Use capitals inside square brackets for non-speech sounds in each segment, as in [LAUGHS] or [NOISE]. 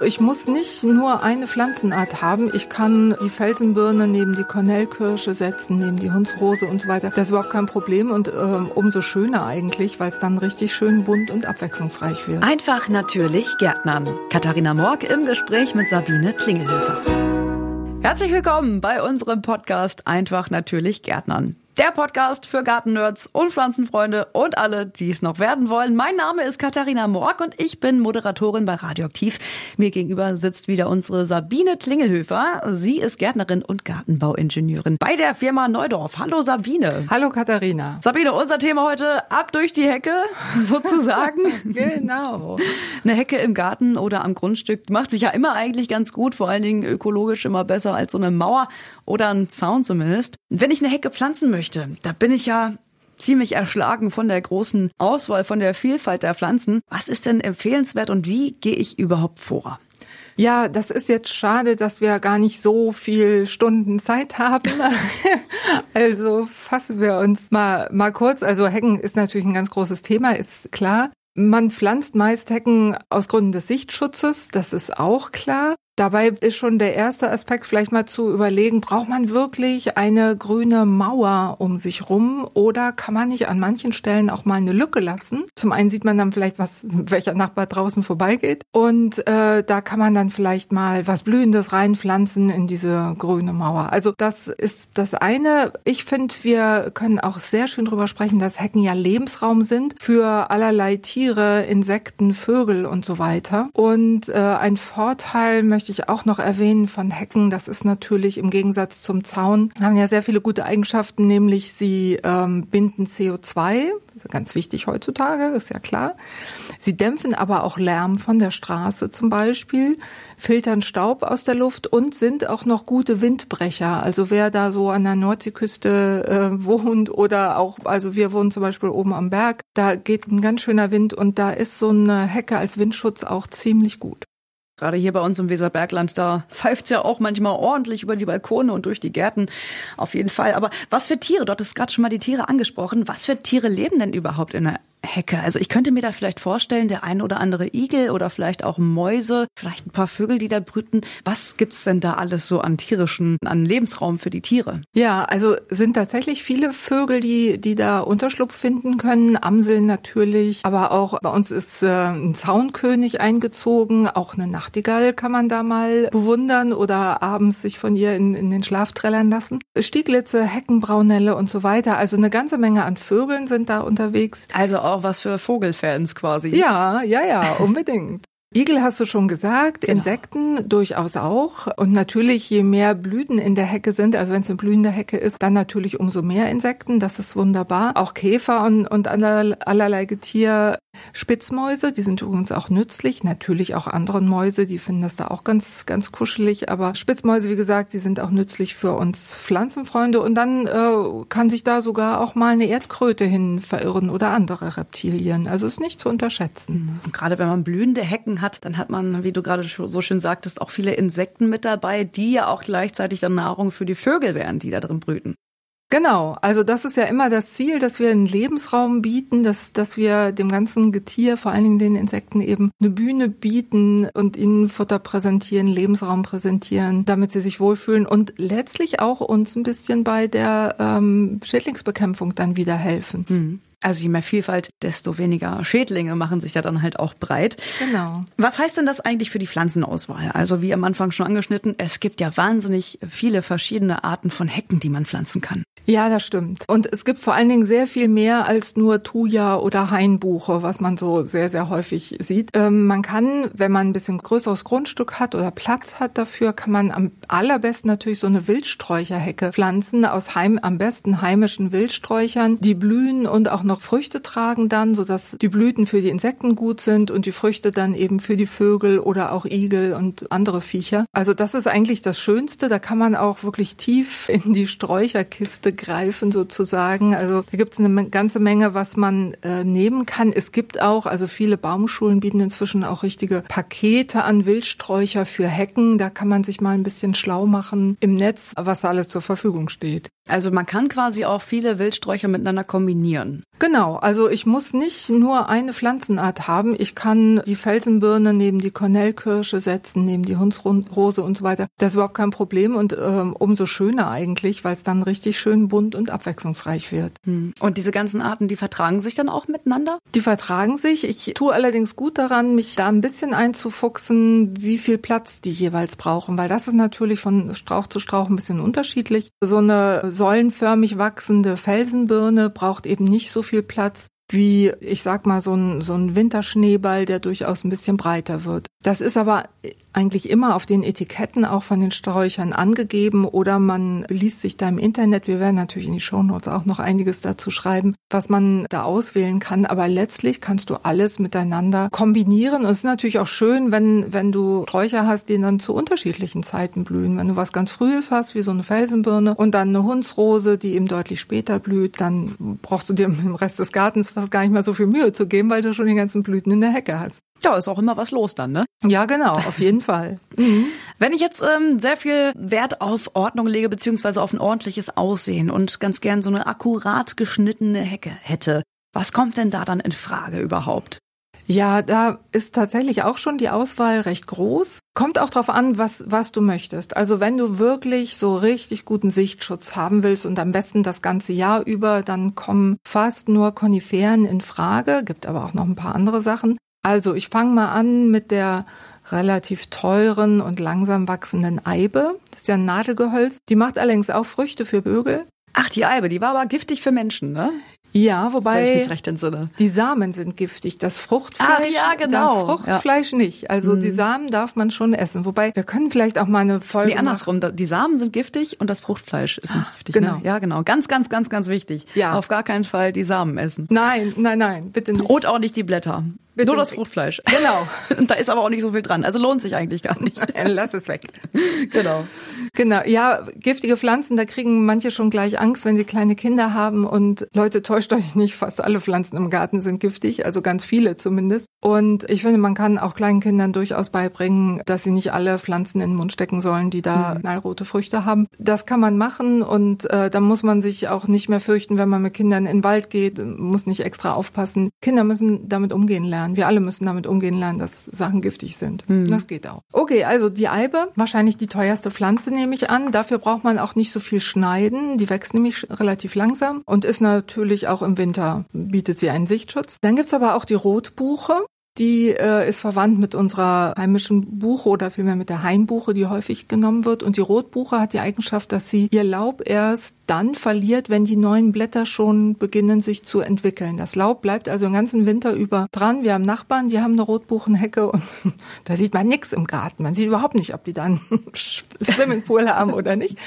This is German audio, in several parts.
Ich muss nicht nur eine Pflanzenart haben. Ich kann die Felsenbirne neben die Kornellkirsche setzen, neben die Hundsrose und so weiter. Das ist überhaupt kein Problem und ähm, umso schöner eigentlich, weil es dann richtig schön bunt und abwechslungsreich wird. Einfach natürlich Gärtnern. Katharina Morg im Gespräch mit Sabine Klingelhöfer. Herzlich willkommen bei unserem Podcast Einfach natürlich Gärtnern. Der Podcast für Gartennerds und Pflanzenfreunde und alle, die es noch werden wollen. Mein Name ist Katharina Morg und ich bin Moderatorin bei Radioaktiv. Mir gegenüber sitzt wieder unsere Sabine Klingelhöfer. Sie ist Gärtnerin und Gartenbauingenieurin bei der Firma Neudorf. Hallo Sabine. Hallo Katharina. Sabine, unser Thema heute ab durch die Hecke [LAUGHS] sozusagen. [LAUGHS] genau. Eine Hecke im Garten oder am Grundstück macht sich ja immer eigentlich ganz gut, vor allen Dingen ökologisch immer besser als so eine Mauer oder ein Zaun zumindest. Wenn ich eine Hecke pflanzen möchte, möchte. Da bin ich ja ziemlich erschlagen von der großen Auswahl, von der Vielfalt der Pflanzen. Was ist denn empfehlenswert und wie gehe ich überhaupt vor? Ja, das ist jetzt schade, dass wir gar nicht so viel Stunden Zeit haben. [LAUGHS] also fassen wir uns mal, mal kurz. Also Hecken ist natürlich ein ganz großes Thema, ist klar. Man pflanzt meist Hecken aus Gründen des Sichtschutzes, das ist auch klar. Dabei ist schon der erste Aspekt vielleicht mal zu überlegen, braucht man wirklich eine grüne Mauer um sich rum oder kann man nicht an manchen Stellen auch mal eine Lücke lassen? Zum einen sieht man dann vielleicht, was welcher Nachbar draußen vorbeigeht und äh, da kann man dann vielleicht mal was Blühendes reinpflanzen in diese grüne Mauer. Also das ist das eine. Ich finde, wir können auch sehr schön drüber sprechen, dass Hecken ja Lebensraum sind für allerlei Tiere, Insekten, Vögel und so weiter. Und äh, ein Vorteil möchte möchte ich auch noch erwähnen von Hecken. Das ist natürlich im Gegensatz zum Zaun, haben ja sehr viele gute Eigenschaften, nämlich sie ähm, binden CO2, ganz wichtig heutzutage, ist ja klar. Sie dämpfen aber auch Lärm von der Straße zum Beispiel, filtern Staub aus der Luft und sind auch noch gute Windbrecher. Also wer da so an der Nordseeküste äh, wohnt oder auch, also wir wohnen zum Beispiel oben am Berg, da geht ein ganz schöner Wind und da ist so eine Hecke als Windschutz auch ziemlich gut. Gerade hier bei uns im Weserbergland, da pfeift's ja auch manchmal ordentlich über die Balkone und durch die Gärten. Auf jeden Fall. Aber was für Tiere? Dort ist gerade schon mal die Tiere angesprochen. Was für Tiere leben denn überhaupt in der Hecke. Also ich könnte mir da vielleicht vorstellen, der ein oder andere Igel oder vielleicht auch Mäuse, vielleicht ein paar Vögel, die da brüten. Was gibt's denn da alles so an tierischen, an Lebensraum für die Tiere? Ja, also sind tatsächlich viele Vögel, die, die da Unterschlupf finden können. Amseln natürlich, aber auch bei uns ist äh, ein Zaunkönig eingezogen. Auch eine Nachtigall kann man da mal bewundern oder abends sich von ihr in, in den Schlaf trällern lassen. Stieglitze, Heckenbraunelle und so weiter. Also eine ganze Menge an Vögeln sind da unterwegs. Also auch was für Vogelfans quasi. Ja, ja, ja, [LAUGHS] unbedingt. Igel hast du schon gesagt, genau. Insekten durchaus auch. Und natürlich, je mehr Blüten in der Hecke sind, also wenn es eine blühende Hecke ist, dann natürlich umso mehr Insekten. Das ist wunderbar. Auch Käfer und, und allerlei Getier Spitzmäuse, die sind übrigens auch nützlich. Natürlich auch andere Mäuse, die finden das da auch ganz, ganz kuschelig. Aber Spitzmäuse, wie gesagt, die sind auch nützlich für uns Pflanzenfreunde. Und dann äh, kann sich da sogar auch mal eine Erdkröte hin verirren oder andere Reptilien. Also ist nicht zu unterschätzen. Und gerade wenn man blühende Hecken hat, dann hat man, wie du gerade so schön sagtest, auch viele Insekten mit dabei, die ja auch gleichzeitig dann Nahrung für die Vögel wären, die da drin brüten. Genau, also das ist ja immer das Ziel, dass wir einen Lebensraum bieten, dass, dass wir dem ganzen Getier, vor allen Dingen den Insekten eben eine Bühne bieten und ihnen Futter präsentieren, Lebensraum präsentieren, damit sie sich wohlfühlen und letztlich auch uns ein bisschen bei der ähm, Schädlingsbekämpfung dann wieder helfen. Mhm. Also je mehr Vielfalt, desto weniger Schädlinge machen sich ja dann halt auch breit. Genau. Was heißt denn das eigentlich für die Pflanzenauswahl? Also wie am Anfang schon angeschnitten, es gibt ja wahnsinnig viele verschiedene Arten von Hecken, die man pflanzen kann. Ja, das stimmt. Und es gibt vor allen Dingen sehr viel mehr als nur Thuja oder Hainbuche, was man so sehr, sehr häufig sieht. Ähm, man kann, wenn man ein bisschen größeres Grundstück hat oder Platz hat dafür, kann man am allerbesten natürlich so eine Wildsträucherhecke pflanzen aus heim, am besten heimischen Wildsträuchern, die blühen und auch noch Früchte tragen dann, sodass die Blüten für die Insekten gut sind und die Früchte dann eben für die Vögel oder auch Igel und andere Viecher. Also das ist eigentlich das Schönste. Da kann man auch wirklich tief in die Sträucherkiste greifen sozusagen. Also da gibt es eine ganze Menge, was man äh, nehmen kann. Es gibt auch, also viele Baumschulen bieten inzwischen auch richtige Pakete an Wildsträucher für Hecken. Da kann man sich mal ein bisschen schlau machen im Netz, was alles zur Verfügung steht. Also man kann quasi auch viele Wildsträucher miteinander kombinieren. Genau, also ich muss nicht nur eine Pflanzenart haben. Ich kann die Felsenbirne neben die Kornellkirsche setzen, neben die Hundsrose und so weiter. Das ist überhaupt kein Problem und ähm, umso schöner eigentlich, weil es dann richtig schön bunt und abwechslungsreich wird. Hm. Und diese ganzen Arten, die vertragen sich dann auch miteinander? Die vertragen sich. Ich tue allerdings gut daran, mich da ein bisschen einzufuchsen, wie viel Platz die jeweils brauchen, weil das ist natürlich von Strauch zu Strauch ein bisschen unterschiedlich. So eine säulenförmig wachsende Felsenbirne braucht eben nicht so viel Platz wie, ich sag mal, so ein, so ein Winterschneeball, der durchaus ein bisschen breiter wird. Das ist aber eigentlich immer auf den Etiketten auch von den Sträuchern angegeben oder man liest sich da im Internet. Wir werden natürlich in die Shownotes auch noch einiges dazu schreiben, was man da auswählen kann. Aber letztlich kannst du alles miteinander kombinieren. Und es ist natürlich auch schön, wenn, wenn du Sträucher hast, die dann zu unterschiedlichen Zeiten blühen. Wenn du was ganz Frühes hast, wie so eine Felsenbirne und dann eine Hundsrose, die eben deutlich später blüht, dann brauchst du dir im Rest des Gartens fast gar nicht mehr so viel Mühe zu geben, weil du schon die ganzen Blüten in der Hecke hast. Ja, ist auch immer was los dann, ne? Ja, genau, auf jeden Fall. [LAUGHS] Mhm. Wenn ich jetzt ähm, sehr viel Wert auf Ordnung lege, beziehungsweise auf ein ordentliches Aussehen und ganz gern so eine akkurat geschnittene Hecke hätte, was kommt denn da dann in Frage überhaupt? Ja, da ist tatsächlich auch schon die Auswahl recht groß. Kommt auch drauf an, was, was du möchtest. Also wenn du wirklich so richtig guten Sichtschutz haben willst und am besten das ganze Jahr über, dann kommen fast nur Koniferen in Frage. Gibt aber auch noch ein paar andere Sachen. Also ich fange mal an mit der relativ teuren und langsam wachsenden Eibe. Das ist ja ein Nadelgehölz. Die macht allerdings auch Früchte für Vögel. Ach, die Eibe, die war aber giftig für Menschen, ne? Ja, wobei ich mich recht entsinne. die Samen sind giftig, das Fruchtfleisch, Ach, ja, genau. das Fruchtfleisch ja. nicht. Also mhm. die Samen darf man schon essen. Wobei wir können vielleicht auch mal eine Folge. Nee, andersrum. Die Samen sind giftig und das Fruchtfleisch ist nicht giftig. Ne? Genau. Ne? Ja, genau. Ganz, ganz, ganz, ganz wichtig. Ja. Auf gar keinen Fall die Samen essen. Nein, nein, nein, bitte nicht. Und auch nicht die Blätter. Bitte Nur das Fruchtfleisch. [LAUGHS] Genau. [LAUGHS] da ist aber auch nicht so viel dran. Also lohnt sich eigentlich gar nicht. [LAUGHS] Lass es weg. Genau. Genau. Ja, giftige Pflanzen, da kriegen manche schon gleich Angst, wenn sie kleine Kinder haben. Und Leute, täuscht euch nicht, fast alle Pflanzen im Garten sind giftig, also ganz viele zumindest. Und ich finde, man kann auch kleinen Kindern durchaus beibringen, dass sie nicht alle Pflanzen in den Mund stecken sollen, die da mhm. knallrote Früchte haben. Das kann man machen und äh, da muss man sich auch nicht mehr fürchten, wenn man mit Kindern in den Wald geht, muss nicht extra aufpassen. Kinder müssen damit umgehen lernen lernen. Wir alle müssen damit umgehen lernen, dass Sachen giftig sind. Mhm. Das geht auch. Okay, also die Eibe, wahrscheinlich die teuerste Pflanze, nehme ich an. Dafür braucht man auch nicht so viel schneiden. Die wächst nämlich relativ langsam und ist natürlich auch im Winter, bietet sie einen Sichtschutz. Dann gibt's aber auch die Rotbuche. Die äh, ist verwandt mit unserer heimischen Buche oder vielmehr mit der Hainbuche, die häufig genommen wird. Und die Rotbuche hat die Eigenschaft, dass sie ihr Laub erst dann verliert, wenn die neuen Blätter schon beginnen, sich zu entwickeln. Das Laub bleibt also den ganzen Winter über dran. Wir haben Nachbarn, die haben eine Rotbuchenhecke und [LAUGHS] da sieht man nichts im Garten. Man sieht überhaupt nicht, ob die dann [LAUGHS] Swimmingpool haben oder nicht.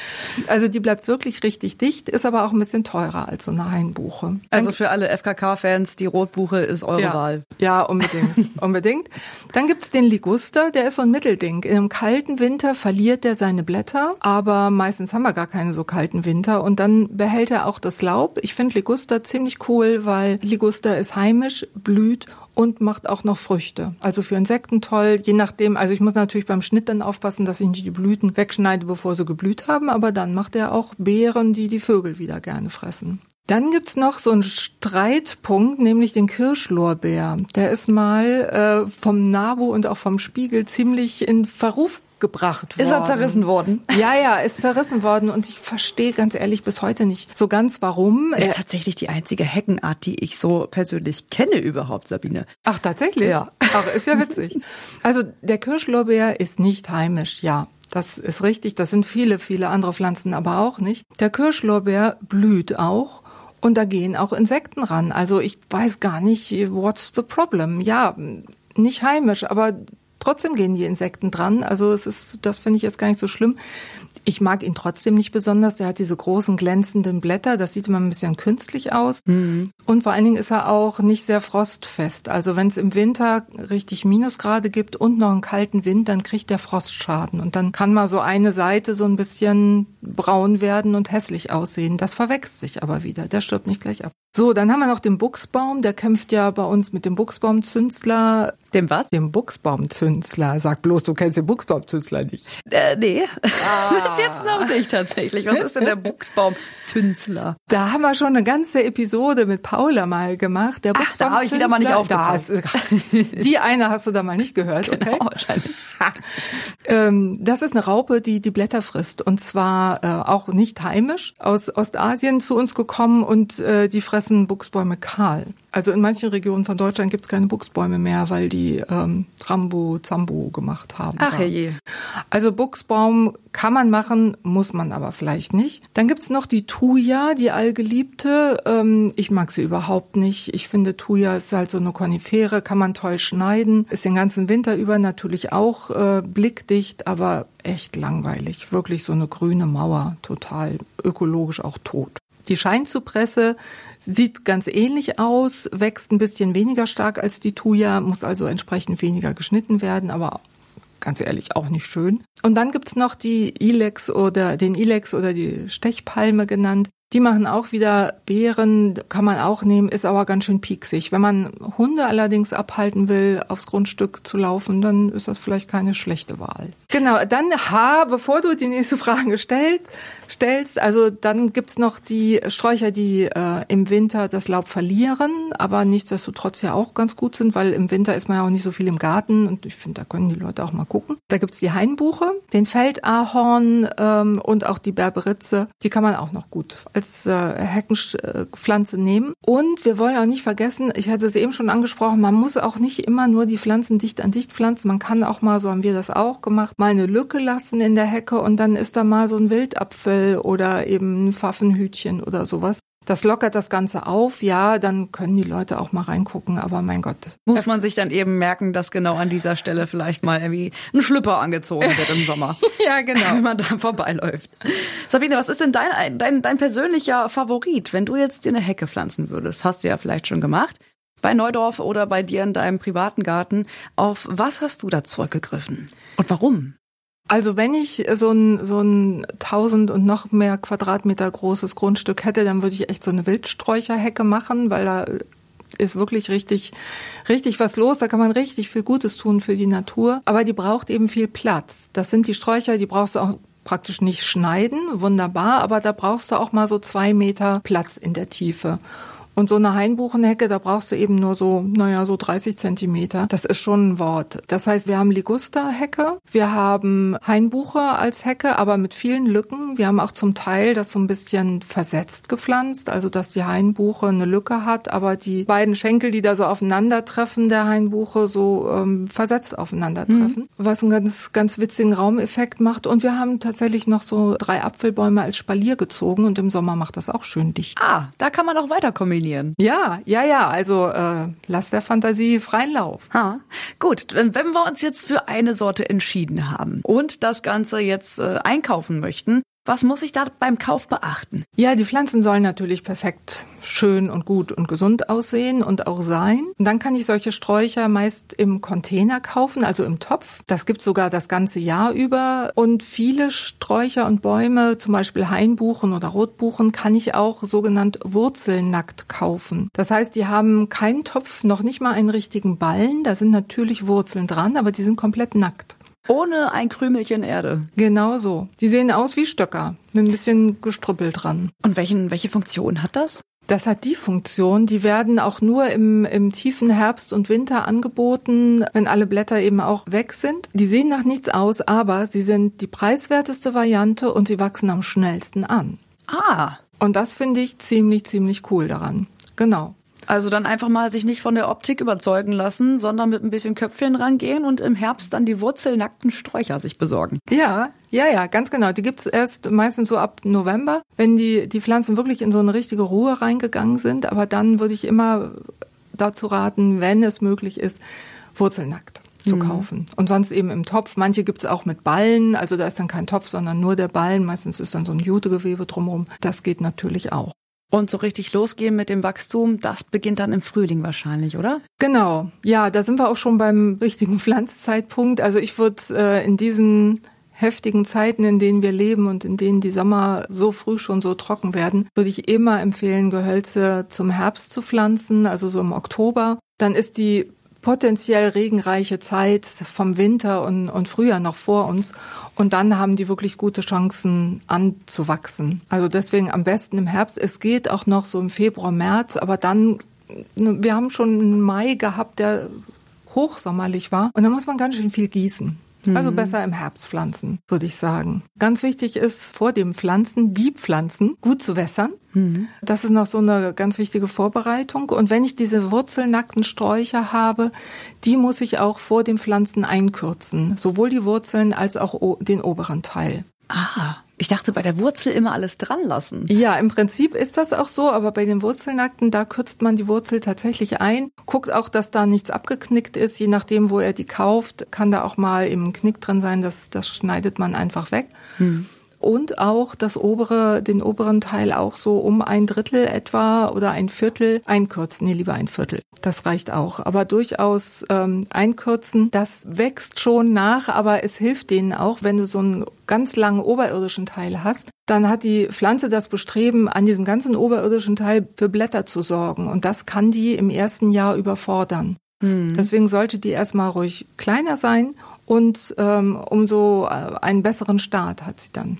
Also die bleibt wirklich richtig dicht, ist aber auch ein bisschen teurer als so eine Hainbuche. Also für alle FKK-Fans, die Rotbuche ist eure ja. Wahl. Ja, unbedingt. [LAUGHS] unbedingt. Dann gibt's den Liguster, der ist so ein Mittelding. In einem kalten Winter verliert der seine Blätter, aber meistens haben wir gar keine so kalten Winter und dann behält er auch das Laub. Ich finde Liguster ziemlich cool, weil Liguster ist heimisch, blüht und macht auch noch Früchte. Also für Insekten toll, je nachdem. Also ich muss natürlich beim Schnitt dann aufpassen, dass ich nicht die Blüten wegschneide, bevor sie geblüht haben, aber dann macht er auch Beeren, die die Vögel wieder gerne fressen. Dann gibt's noch so einen Streitpunkt, nämlich den Kirschlorbeer. Der ist mal äh, vom NABU und auch vom Spiegel ziemlich in Verruf gebracht worden. Ist er zerrissen worden? Ja, ja, ist zerrissen worden und ich verstehe ganz ehrlich bis heute nicht so ganz warum. Ist tatsächlich die einzige Heckenart, die ich so persönlich kenne überhaupt, Sabine. Ach, tatsächlich? Ja. Ach, ist ja witzig. Also der Kirschlorbeer ist nicht heimisch, ja. Das ist richtig. Das sind viele, viele andere Pflanzen aber auch nicht. Der Kirschlorbeer blüht auch. Und da gehen auch Insekten ran. Also ich weiß gar nicht, what's the problem? Ja, nicht heimisch, aber trotzdem gehen die Insekten dran. Also es ist, das finde ich jetzt gar nicht so schlimm. Ich mag ihn trotzdem nicht besonders. Der hat diese großen glänzenden Blätter. Das sieht immer ein bisschen künstlich aus. Mhm. Und vor allen Dingen ist er auch nicht sehr frostfest. Also wenn es im Winter richtig Minusgrade gibt und noch einen kalten Wind, dann kriegt der Frostschaden. Und dann kann mal so eine Seite so ein bisschen braun werden und hässlich aussehen. Das verwächst sich aber wieder. Der stirbt nicht gleich ab. So, dann haben wir noch den Buchsbaum. Der kämpft ja bei uns mit dem Buchsbaumzünsler Dem was? Dem Buchsbaumzünsler. Sag bloß, du kennst den Buchsbaumzünsler nicht. Äh, nee. Ah. [LAUGHS] Bis jetzt noch nicht tatsächlich. Was ist denn der Buchsbaumzünsler? Da haben wir schon eine ganze Episode mit Paula mal gemacht. Der Ach, da habe ich wieder mal nicht aufgepasst. [LAUGHS] die eine hast du da mal nicht gehört, okay? Genau, wahrscheinlich. [LAUGHS] ähm, das ist eine Raupe, die die Blätter frisst. Und zwar äh, auch nicht heimisch, aus Ostasien zu uns gekommen und äh, die fressen Buchsbäume kahl. Also in manchen Regionen von Deutschland gibt es keine Buchsbäume mehr, weil die ähm, Rambo Zambo gemacht haben. Ach je. Also Buchsbaum kann man machen, muss man aber vielleicht nicht. Dann gibt's noch die Thuja, die allgeliebte. Ähm, ich mag sie überhaupt nicht. Ich finde, Thuja ist halt so eine Konifere, kann man toll schneiden. Ist den ganzen Winter über natürlich auch äh, blickdicht, aber echt langweilig. Wirklich so eine grüne Mauer, total ökologisch auch tot. Die Scheinzupresse sieht ganz ähnlich aus, wächst ein bisschen weniger stark als die Thuja, muss also entsprechend weniger geschnitten werden, aber ganz ehrlich auch nicht schön. Und dann gibt's noch die Ilex oder den Ilex oder die Stechpalme genannt. Die machen auch wieder Beeren, kann man auch nehmen, ist aber ganz schön pieksig. Wenn man Hunde allerdings abhalten will, aufs Grundstück zu laufen, dann ist das vielleicht keine schlechte Wahl. Genau, dann H, bevor du die nächste Frage stellst, stellst, also dann gibt's noch die Sträucher, die äh, im Winter das Laub verlieren, aber nichtsdestotrotz ja auch ganz gut sind, weil im Winter ist man ja auch nicht so viel im Garten und ich finde, da können die Leute auch mal gucken. Da gibt's die Hainbuche, den Feldahorn ähm, und auch die Berberitze, die kann man auch noch gut als äh, Heckenpflanze nehmen. Und wir wollen auch nicht vergessen, ich hatte es eben schon angesprochen, man muss auch nicht immer nur die Pflanzen dicht an dicht pflanzen. Man kann auch mal, so haben wir das auch gemacht, mal eine Lücke lassen in der Hecke und dann ist da mal so ein Wildapfel oder eben ein Pfaffenhütchen oder sowas. Das lockert das Ganze auf, ja, dann können die Leute auch mal reingucken, aber mein Gott. Muss man sich dann eben merken, dass genau an dieser Stelle vielleicht mal irgendwie ein Schlüpper angezogen wird im Sommer. [LAUGHS] ja, genau. Wenn man da vorbeiläuft. Sabine, was ist denn dein, dein, dein persönlicher Favorit, wenn du jetzt dir eine Hecke pflanzen würdest? Hast du ja vielleicht schon gemacht. Bei Neudorf oder bei dir in deinem privaten Garten. Auf was hast du da zurückgegriffen? Und warum? Also wenn ich so ein, so ein 1000 und noch mehr Quadratmeter großes Grundstück hätte, dann würde ich echt so eine Wildsträucherhecke machen, weil da ist wirklich richtig, richtig was los. Da kann man richtig viel Gutes tun für die Natur. Aber die braucht eben viel Platz. Das sind die Sträucher, die brauchst du auch praktisch nicht schneiden. Wunderbar. Aber da brauchst du auch mal so zwei Meter Platz in der Tiefe. Und so eine Hainbuchenhecke, da brauchst du eben nur so, naja, so 30 Zentimeter. Das ist schon ein Wort. Das heißt, wir haben Ligusterhecke, wir haben Hainbuche als Hecke, aber mit vielen Lücken. Wir haben auch zum Teil das so ein bisschen versetzt gepflanzt, also dass die Hainbuche eine Lücke hat, aber die beiden Schenkel, die da so aufeinandertreffen, der Hainbuche so ähm, versetzt aufeinandertreffen, mhm. was einen ganz, ganz witzigen Raumeffekt macht. Und wir haben tatsächlich noch so drei Apfelbäume als Spalier gezogen und im Sommer macht das auch schön dicht. Ah, da kann man auch weiter kombinieren kombinieren. Ja, ja, ja. Also äh, lass der Fantasie freien Lauf. Ha. Gut, wenn wir uns jetzt für eine Sorte entschieden haben und das Ganze jetzt äh, einkaufen möchten, was muss ich da beim Kauf beachten? Ja, die Pflanzen sollen natürlich perfekt schön und gut und gesund aussehen und auch sein. Und dann kann ich solche Sträucher meist im Container kaufen, also im Topf. Das gibt sogar das ganze Jahr über. Und viele Sträucher und Bäume, zum Beispiel Hainbuchen oder Rotbuchen, kann ich auch sogenannt wurzelnackt kaufen. Das heißt, die haben keinen Topf, noch nicht mal einen richtigen Ballen. Da sind natürlich Wurzeln dran, aber die sind komplett nackt. Ohne ein Krümelchen Erde. Genau so. Die sehen aus wie Stöcker mit ein bisschen Gestrüppel dran. Und welchen, welche Funktion hat das? Das hat die Funktion, die werden auch nur im, im tiefen Herbst und Winter angeboten, wenn alle Blätter eben auch weg sind. Die sehen nach nichts aus, aber sie sind die preiswerteste Variante und sie wachsen am schnellsten an. Ah. Und das finde ich ziemlich, ziemlich cool daran. Genau. Also dann einfach mal sich nicht von der Optik überzeugen lassen, sondern mit ein bisschen Köpfchen rangehen und im Herbst dann die wurzelnackten Sträucher sich besorgen. Ja, ja, ja, ganz genau. Die gibt's erst meistens so ab November, wenn die, die Pflanzen wirklich in so eine richtige Ruhe reingegangen sind. Aber dann würde ich immer dazu raten, wenn es möglich ist, wurzelnackt zu mhm. kaufen. Und sonst eben im Topf. Manche gibt's auch mit Ballen, also da ist dann kein Topf, sondern nur der Ballen. Meistens ist dann so ein Jutegewebe drumherum. Das geht natürlich auch. Und so richtig losgehen mit dem Wachstum, das beginnt dann im Frühling wahrscheinlich, oder? Genau. Ja, da sind wir auch schon beim richtigen Pflanzzeitpunkt. Also ich würde äh, in diesen heftigen Zeiten, in denen wir leben und in denen die Sommer so früh schon so trocken werden, würde ich immer empfehlen, Gehölze zum Herbst zu pflanzen, also so im Oktober. Dann ist die potenziell regenreiche Zeit vom Winter und, und Frühjahr noch vor uns. Und dann haben die wirklich gute Chancen anzuwachsen. Also deswegen am besten im Herbst. Es geht auch noch so im Februar, März, aber dann, wir haben schon einen Mai gehabt, der hochsommerlich war. Und da muss man ganz schön viel gießen. Also mhm. besser im Herbst pflanzen, würde ich sagen. Ganz wichtig ist vor dem Pflanzen, die Pflanzen gut zu wässern. Mhm. Das ist noch so eine ganz wichtige Vorbereitung. Und wenn ich diese wurzelnackten Sträucher habe, die muss ich auch vor dem Pflanzen einkürzen. Sowohl die Wurzeln als auch den oberen Teil. Ah. Ich dachte bei der Wurzel immer alles dran lassen. Ja, im Prinzip ist das auch so, aber bei den Wurzelnackten, da kürzt man die Wurzel tatsächlich ein. Guckt auch, dass da nichts abgeknickt ist. Je nachdem, wo er die kauft, kann da auch mal im Knick drin sein. Das, das schneidet man einfach weg. Hm und auch das obere, den oberen Teil auch so um ein Drittel etwa oder ein Viertel einkürzen. Nee, lieber ein Viertel. Das reicht auch. Aber durchaus ähm, einkürzen, das wächst schon nach, aber es hilft denen auch, wenn du so einen ganz langen oberirdischen Teil hast, dann hat die Pflanze das Bestreben, an diesem ganzen oberirdischen Teil für Blätter zu sorgen. Und das kann die im ersten Jahr überfordern. Hm. Deswegen sollte die erstmal ruhig kleiner sein und ähm, umso äh, einen besseren Start hat sie dann.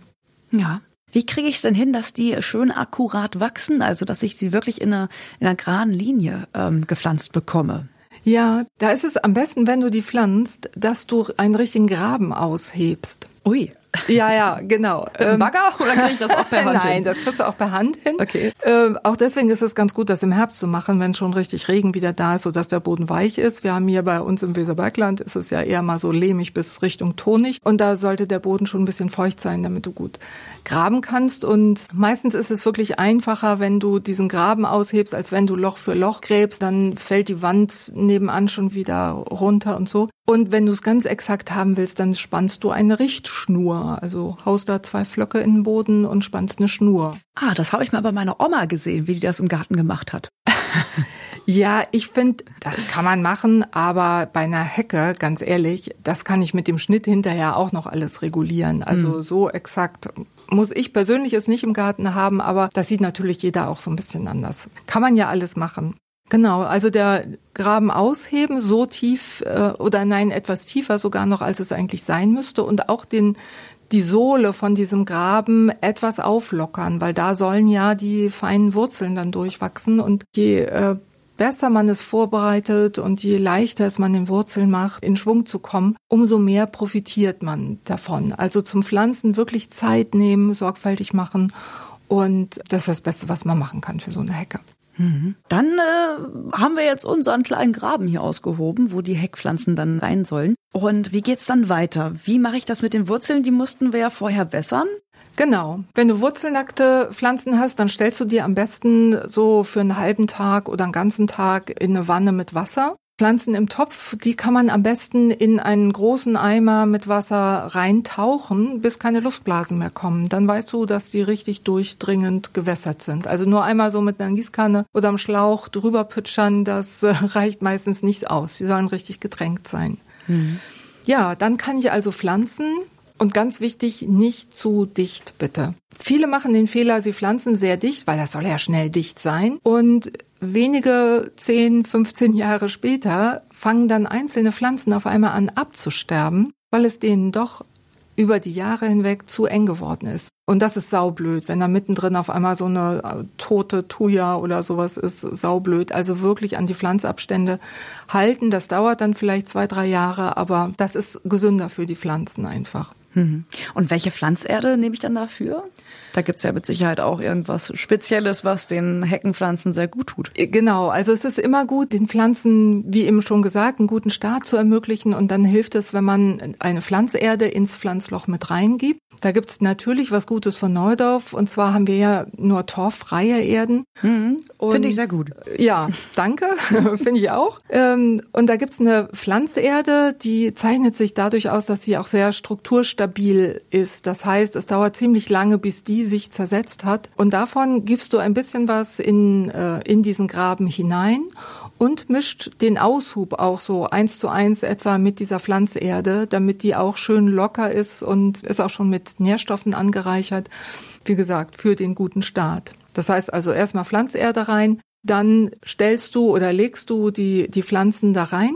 Ja. Wie kriege ich es denn hin, dass die schön akkurat wachsen, also dass ich sie wirklich in einer, in einer geraden Linie ähm, gepflanzt bekomme? Ja, da ist es am besten, wenn du die pflanzt, dass du einen richtigen Graben aushebst. Ui. Ja, ja, genau. [LAUGHS] Mit ähm, Bagger oder kann ich das auch per [LAUGHS] Hand Nein, hin? das kriegst du auch per Hand hin. Okay. Ähm, auch deswegen ist es ganz gut, das im Herbst zu machen, wenn schon richtig Regen wieder da ist, sodass der Boden weich ist. Wir haben hier bei uns im Weserbergland ist es ja eher mal so lehmig bis Richtung tonig und da sollte der Boden schon ein bisschen feucht sein, damit du gut graben kannst und meistens ist es wirklich einfacher, wenn du diesen Graben aushebst, als wenn du Loch für Loch gräbst, dann fällt die Wand nebenan schon wieder runter und so. Und wenn du es ganz exakt haben willst, dann spannst du eine Richtschnur. Also haust da zwei Flöcke in den Boden und spannst eine Schnur. Ah, das habe ich mal bei meiner Oma gesehen, wie die das im Garten gemacht hat. [LAUGHS] Ja, ich finde, das kann man machen, aber bei einer Hecke, ganz ehrlich, das kann ich mit dem Schnitt hinterher auch noch alles regulieren. Also mhm. so exakt muss ich persönlich es nicht im Garten haben, aber das sieht natürlich jeder auch so ein bisschen anders. Kann man ja alles machen. Genau, also der Graben ausheben, so tief äh, oder nein, etwas tiefer sogar noch, als es eigentlich sein müsste und auch den die Sohle von diesem Graben etwas auflockern, weil da sollen ja die feinen Wurzeln dann durchwachsen und je äh, besser man es vorbereitet und je leichter es man den Wurzeln macht, in Schwung zu kommen, umso mehr profitiert man davon. Also zum Pflanzen wirklich Zeit nehmen, sorgfältig machen und das ist das Beste, was man machen kann für so eine Hecke. Dann äh, haben wir jetzt unseren kleinen Graben hier ausgehoben, wo die Heckpflanzen dann rein sollen. Und wie geht's dann weiter? Wie mache ich das mit den Wurzeln? Die mussten wir ja vorher wässern. Genau. Wenn du wurzelnackte Pflanzen hast, dann stellst du dir am besten so für einen halben Tag oder einen ganzen Tag in eine Wanne mit Wasser. Pflanzen im Topf, die kann man am besten in einen großen Eimer mit Wasser reintauchen, bis keine Luftblasen mehr kommen. Dann weißt du, dass die richtig durchdringend gewässert sind. Also nur einmal so mit einer Gießkanne oder am Schlauch drüber pütschern, das äh, [LAUGHS] reicht meistens nicht aus. Die sollen richtig getränkt sein. Mhm. Ja, dann kann ich also pflanzen. Und ganz wichtig, nicht zu dicht, bitte. Viele machen den Fehler, sie pflanzen sehr dicht, weil das soll ja schnell dicht sein. Und wenige 10, 15 Jahre später fangen dann einzelne Pflanzen auf einmal an abzusterben, weil es denen doch über die Jahre hinweg zu eng geworden ist. Und das ist saublöd, wenn da mittendrin auf einmal so eine äh, tote Thuja oder sowas ist, saublöd. Also wirklich an die Pflanzabstände halten. Das dauert dann vielleicht zwei, drei Jahre, aber das ist gesünder für die Pflanzen einfach. Mhm. Und welche Pflanzerde nehme ich dann dafür? Da gibt's ja mit Sicherheit auch irgendwas Spezielles, was den Heckenpflanzen sehr gut tut. Äh, genau, also es ist immer gut, den Pflanzen, wie eben schon gesagt, einen guten Start zu ermöglichen. Und dann hilft es, wenn man eine Pflanzerde ins Pflanzloch mit reingibt. Da gibt's natürlich was Gutes von Neudorf. Und zwar haben wir ja nur torffreie Erden. Mhm. Finde ich sehr gut. Ja, danke. [LAUGHS] Finde ich auch. Ähm, und da gibt's eine Pflanzerde, die zeichnet sich dadurch aus, dass sie auch sehr strukturstabil ist. Das heißt, es dauert ziemlich lange, bis die sich zersetzt hat. Und davon gibst du ein bisschen was in, äh, in diesen Graben hinein und mischt den Aushub auch so eins zu eins etwa mit dieser Pflanzerde, damit die auch schön locker ist und ist auch schon mit Nährstoffen angereichert. Wie gesagt, für den guten Start. Das heißt also erstmal Pflanzerde rein, dann stellst du oder legst du die, die Pflanzen da rein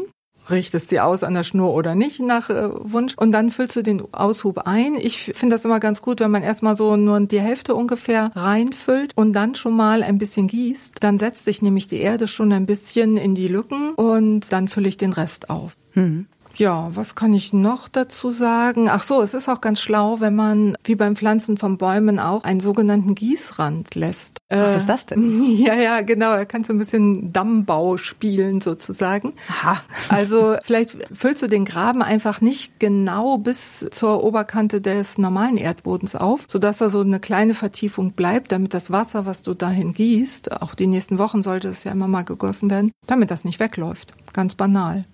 richtest sie aus an der Schnur oder nicht nach äh, Wunsch. Und dann füllst du den Aushub ein. Ich finde das immer ganz gut, wenn man erstmal so nur die Hälfte ungefähr reinfüllt und dann schon mal ein bisschen gießt. Dann setzt sich nämlich die Erde schon ein bisschen in die Lücken und dann fülle ich den Rest auf. Mhm. Ja, was kann ich noch dazu sagen? Ach so, es ist auch ganz schlau, wenn man, wie beim Pflanzen von Bäumen auch, einen sogenannten Gießrand lässt. Was äh, ist das denn? [LAUGHS] Ja, ja, genau. Er kann so ein bisschen Dammbau spielen sozusagen. Aha. Also vielleicht füllst du den Graben einfach nicht genau bis zur Oberkante des normalen Erdbodens auf, sodass da so eine kleine Vertiefung bleibt, damit das Wasser, was du dahin gießt, auch die nächsten Wochen sollte es ja immer mal gegossen werden, damit das nicht wegläuft. Ganz banal.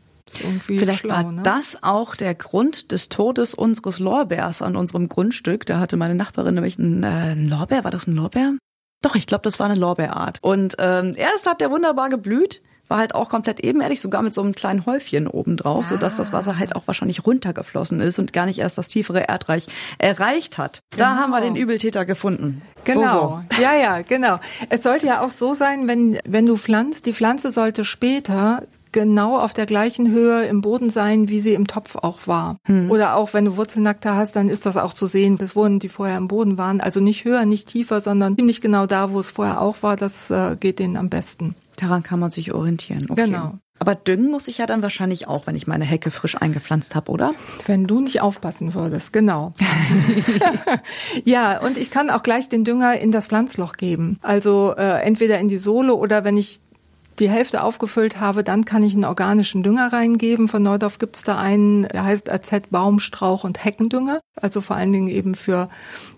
Vielleicht schlau, war ne? das auch der Grund des Todes unseres Lorbeers an unserem Grundstück. Da hatte meine Nachbarin nämlich einen, äh, einen Lorbeer. War das ein Lorbeer? Doch, ich glaube, das war eine Lorbeerart. Und ähm, erst hat der wunderbar geblüht, war halt auch komplett ebenerdig, sogar mit so einem kleinen Häufchen obendrauf, ah. sodass das Wasser halt auch wahrscheinlich runtergeflossen ist und gar nicht erst das tiefere Erdreich erreicht hat. Genau. Da haben wir den Übeltäter gefunden. Genau. So, so. Ja, ja, genau. Es sollte ja auch so sein, wenn, wenn du pflanzt, die Pflanze sollte später genau auf der gleichen Höhe im Boden sein, wie sie im Topf auch war. Hm. Oder auch wenn du Wurzelnackte hast, dann ist das auch zu sehen, bis wohin die vorher im Boden waren. Also nicht höher, nicht tiefer, sondern ziemlich genau da, wo es vorher auch war. Das äh, geht denen am besten. Daran kann man sich orientieren. Okay. Genau. Aber düngen muss ich ja dann wahrscheinlich auch, wenn ich meine Hecke frisch eingepflanzt habe, oder? Wenn du nicht aufpassen würdest, genau. [LAUGHS] [LAUGHS] ja, und ich kann auch gleich den Dünger in das Pflanzloch geben. Also äh, entweder in die Sohle oder wenn ich die Hälfte aufgefüllt habe, dann kann ich einen organischen Dünger reingeben. Von Neudorf gibt's da einen, der heißt AZ Baumstrauch und Heckendünger, also vor allen Dingen eben für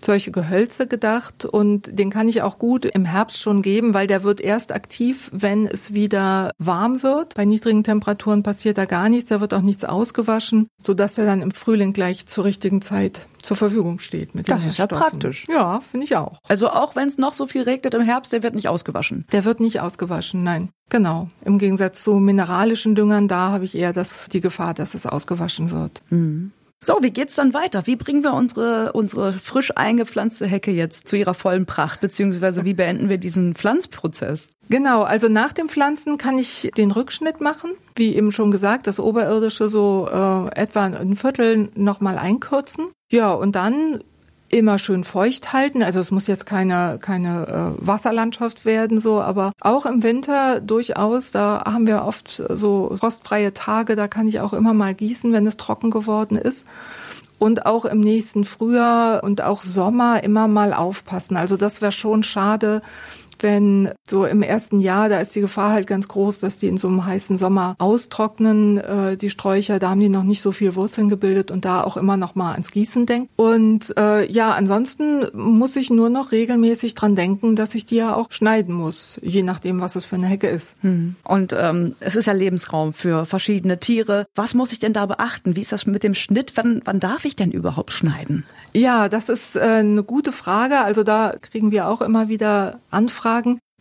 solche Gehölze gedacht. Und den kann ich auch gut im Herbst schon geben, weil der wird erst aktiv, wenn es wieder warm wird. Bei niedrigen Temperaturen passiert da gar nichts, da wird auch nichts ausgewaschen, sodass der dann im Frühling gleich zur richtigen Zeit zur Verfügung steht mit das den Das ist ja praktisch. Ja, finde ich auch. Also auch wenn es noch so viel regnet im Herbst, der wird nicht ausgewaschen. Der wird nicht ausgewaschen, nein. Genau. Im Gegensatz zu mineralischen Düngern, da habe ich eher das, die Gefahr, dass es ausgewaschen wird. Mhm. So, wie geht's dann weiter? Wie bringen wir unsere, unsere frisch eingepflanzte Hecke jetzt zu ihrer vollen Pracht? Beziehungsweise wie beenden wir diesen Pflanzprozess? Genau, also nach dem Pflanzen kann ich den Rückschnitt machen. Wie eben schon gesagt, das Oberirdische so äh, etwa ein Viertel nochmal einkürzen. Ja, und dann immer schön feucht halten. Also es muss jetzt keine, keine äh, Wasserlandschaft werden, so, aber auch im Winter durchaus, da haben wir oft so rostfreie Tage, da kann ich auch immer mal gießen, wenn es trocken geworden ist. Und auch im nächsten Frühjahr und auch Sommer immer mal aufpassen. Also das wäre schon schade, wenn so im ersten Jahr, da ist die Gefahr halt ganz groß, dass die in so einem heißen Sommer austrocknen, äh, die Sträucher, da haben die noch nicht so viel Wurzeln gebildet und da auch immer noch mal ans Gießen denken. Und äh, ja, ansonsten muss ich nur noch regelmäßig dran denken, dass ich die ja auch schneiden muss, je nachdem, was es für eine Hecke ist. Hm. Und ähm, es ist ja Lebensraum für verschiedene Tiere. Was muss ich denn da beachten? Wie ist das mit dem Schnitt? Wann, wann darf ich denn überhaupt schneiden? Ja, das ist äh, eine gute Frage. Also da kriegen wir auch immer wieder Anfragen.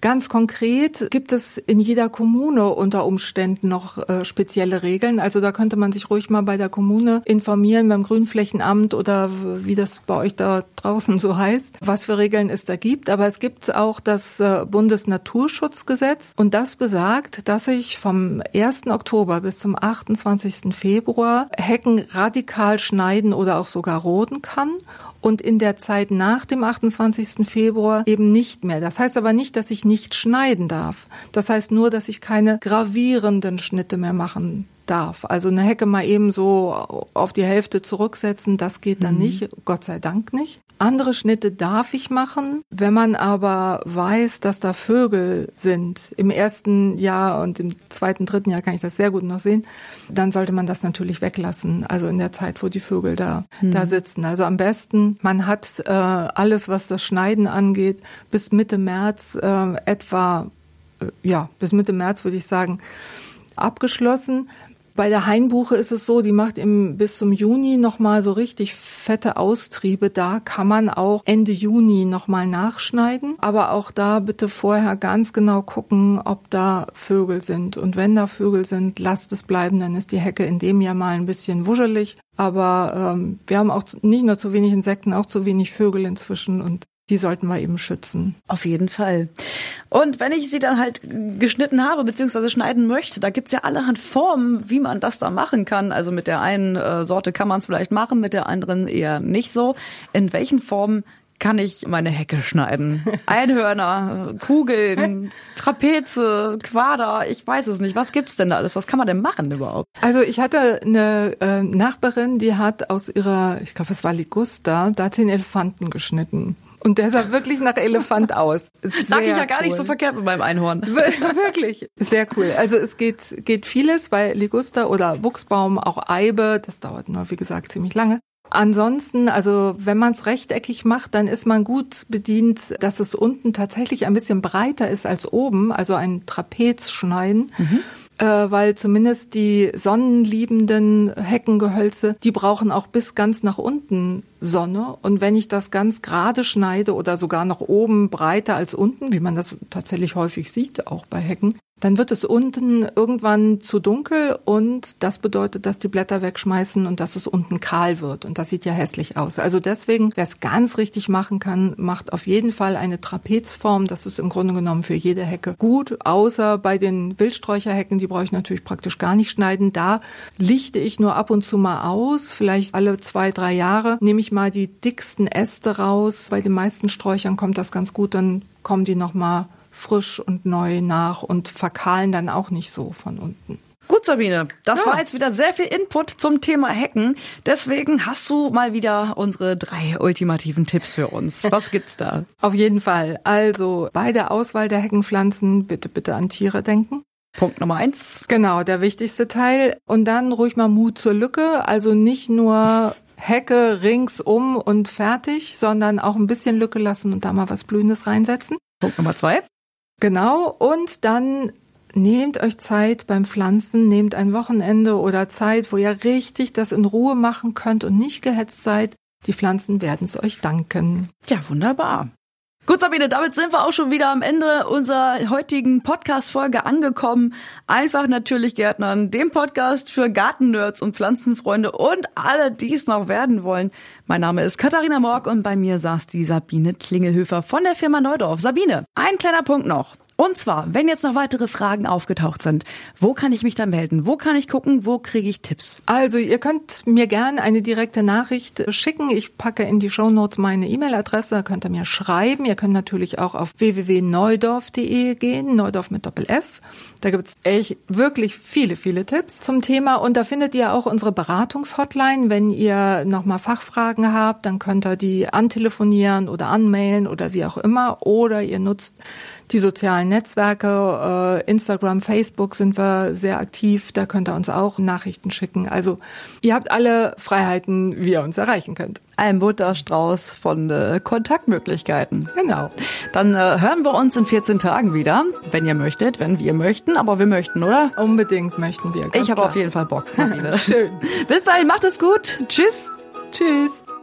Ganz konkret gibt es in jeder Kommune unter Umständen noch äh, spezielle Regeln. Also da könnte man sich ruhig mal bei der Kommune informieren, beim Grünflächenamt oder wie das bei euch da draußen so heißt, was für Regeln es da gibt. Aber es gibt auch das äh, Bundesnaturschutzgesetz und das besagt, dass ich vom 1. Oktober bis zum 28. Februar Hecken radikal schneiden oder auch sogar roden kann und in der Zeit nach dem 28. Februar eben nicht mehr. Das heißt aber nicht, dass ich nicht schneiden darf. Das heißt nur, dass ich keine gravierenden Schnitte mehr machen darf. Also eine Hecke mal eben so auf die Hälfte zurücksetzen, das geht dann mhm. nicht, Gott sei Dank nicht. Andere Schnitte darf ich machen, wenn man aber weiß, dass da Vögel sind. Im ersten Jahr und im zweiten, dritten Jahr kann ich das sehr gut noch sehen. Dann sollte man das natürlich weglassen. Also in der Zeit, wo die Vögel da, mhm. da sitzen. Also am besten, man hat äh, alles, was das Schneiden angeht, bis Mitte März äh, etwa, äh, ja, bis Mitte März würde ich sagen, abgeschlossen. Bei der Hainbuche ist es so, die macht im, bis zum Juni nochmal so richtig fette Austriebe. Da kann man auch Ende Juni nochmal nachschneiden. Aber auch da bitte vorher ganz genau gucken, ob da Vögel sind. Und wenn da Vögel sind, lasst es bleiben, dann ist die Hecke in dem Jahr mal ein bisschen wuschelig. Aber ähm, wir haben auch nicht nur zu wenig Insekten, auch zu wenig Vögel inzwischen und die sollten wir eben schützen. Auf jeden Fall. Und wenn ich sie dann halt geschnitten habe, beziehungsweise schneiden möchte, da gibt's ja allerhand Formen, wie man das da machen kann. Also mit der einen äh, Sorte kann man es vielleicht machen, mit der anderen eher nicht so. In welchen Formen kann ich meine Hecke schneiden. [LAUGHS] Einhörner, Kugeln, [LAUGHS] Trapeze, Quader, ich weiß es nicht. Was gibt's denn da alles? Was kann man denn machen überhaupt? Also ich hatte eine äh, Nachbarin, die hat aus ihrer, ich glaube, es war Ligusta, da hat sie einen Elefanten geschnitten. Und der sah wirklich nach Elefant aus. Sehr Sag ich ja gar cool. nicht so verkehrt mit meinem Einhorn. [LAUGHS] wirklich. Sehr cool. Also es geht, geht vieles bei Liguster oder Buchsbaum, auch Eibe. Das dauert nur, wie gesagt, ziemlich lange. Ansonsten, also wenn man es rechteckig macht, dann ist man gut bedient, dass es unten tatsächlich ein bisschen breiter ist als oben, also ein Trapez schneiden. Mhm äh, weil zumindest die sonnenliebenden Heckengehölze, die brauchen auch bis ganz nach unten Sonne. Und wenn ich das ganz gerade schneide oder sogar nach oben breiter als unten, wie man das tatsächlich häufig sieht, auch bei Hecken, dann wird es unten irgendwann zu dunkel und das bedeutet, dass die Blätter wegschmeißen und dass es unten kahl wird und das sieht ja hässlich aus. Also deswegen, wer es ganz richtig machen kann, macht auf jeden Fall eine Trapezform. Das ist im Grunde genommen für jede Hecke gut, außer bei den Wildsträucherhecken, die brauche ich natürlich praktisch gar nicht schneiden. Da lichte ich nur ab und zu mal aus, vielleicht alle zwei, drei Jahre nehme ich mal die dicksten Äste raus. Bei den meisten Sträuchern kommt das ganz gut, dann kommen die noch mal frisch und neu nach und verkahlen dann auch nicht so von unten. Gut, Sabine, das ja. war jetzt wieder sehr viel Input zum Thema Hacken. Deswegen hast du mal wieder unsere drei ultimativen Tipps für uns. Was gibt's da? [LAUGHS] Auf jeden Fall. Also bei der Auswahl der Heckenpflanzen bitte, bitte an Tiere denken. Punkt Nummer eins. Genau, der wichtigste Teil. Und dann ruhig mal Mut zur Lücke. Also nicht nur Hecke ringsum und fertig, sondern auch ein bisschen Lücke lassen und da mal was Blühendes reinsetzen. Punkt Nummer zwei. Genau, und dann nehmt euch Zeit beim Pflanzen, nehmt ein Wochenende oder Zeit, wo ihr richtig das in Ruhe machen könnt und nicht gehetzt seid. Die Pflanzen werden es euch danken. Ja, wunderbar. Gut, Sabine, damit sind wir auch schon wieder am Ende unserer heutigen Podcast-Folge angekommen. Einfach natürlich Gärtnern, dem Podcast für Gartennerds und Pflanzenfreunde und alle, die es noch werden wollen. Mein Name ist Katharina Morg und bei mir saß die Sabine Klingelhöfer von der Firma Neudorf. Sabine, ein kleiner Punkt noch. Und zwar, wenn jetzt noch weitere Fragen aufgetaucht sind, wo kann ich mich da melden? Wo kann ich gucken? Wo kriege ich Tipps? Also ihr könnt mir gerne eine direkte Nachricht schicken. Ich packe in die Show Notes meine E-Mail-Adresse. Da könnt ihr mir schreiben. Ihr könnt natürlich auch auf www.neudorf.de gehen. Neudorf mit Doppel F. Da gibt's echt wirklich viele, viele Tipps zum Thema. Und da findet ihr auch unsere Beratungshotline. Wenn ihr nochmal Fachfragen habt, dann könnt ihr die antelefonieren oder anmailen oder wie auch immer. Oder ihr nutzt die sozialen Netzwerke, äh, Instagram, Facebook sind wir sehr aktiv. Da könnt ihr uns auch Nachrichten schicken. Also ihr habt alle Freiheiten, wie ihr uns erreichen könnt. Ein Butterstrauß von äh, Kontaktmöglichkeiten. Genau. Dann äh, hören wir uns in 14 Tagen wieder, wenn ihr möchtet, wenn wir möchten, aber wir möchten, oder? Unbedingt möchten wir. Ich habe auf jeden Fall Bock. [LAUGHS] Schön. Bis dahin, macht es gut. Tschüss. Tschüss.